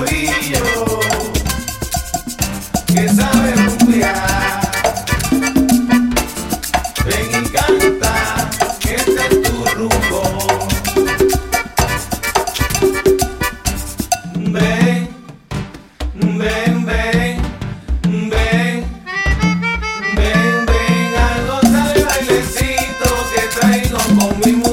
corillo que sabe rumbear. Ven y canta, que este es tu rumbo. Ven, ven, ven, ven, ven, ven a gozar el bailecito que traigo con mi mujer.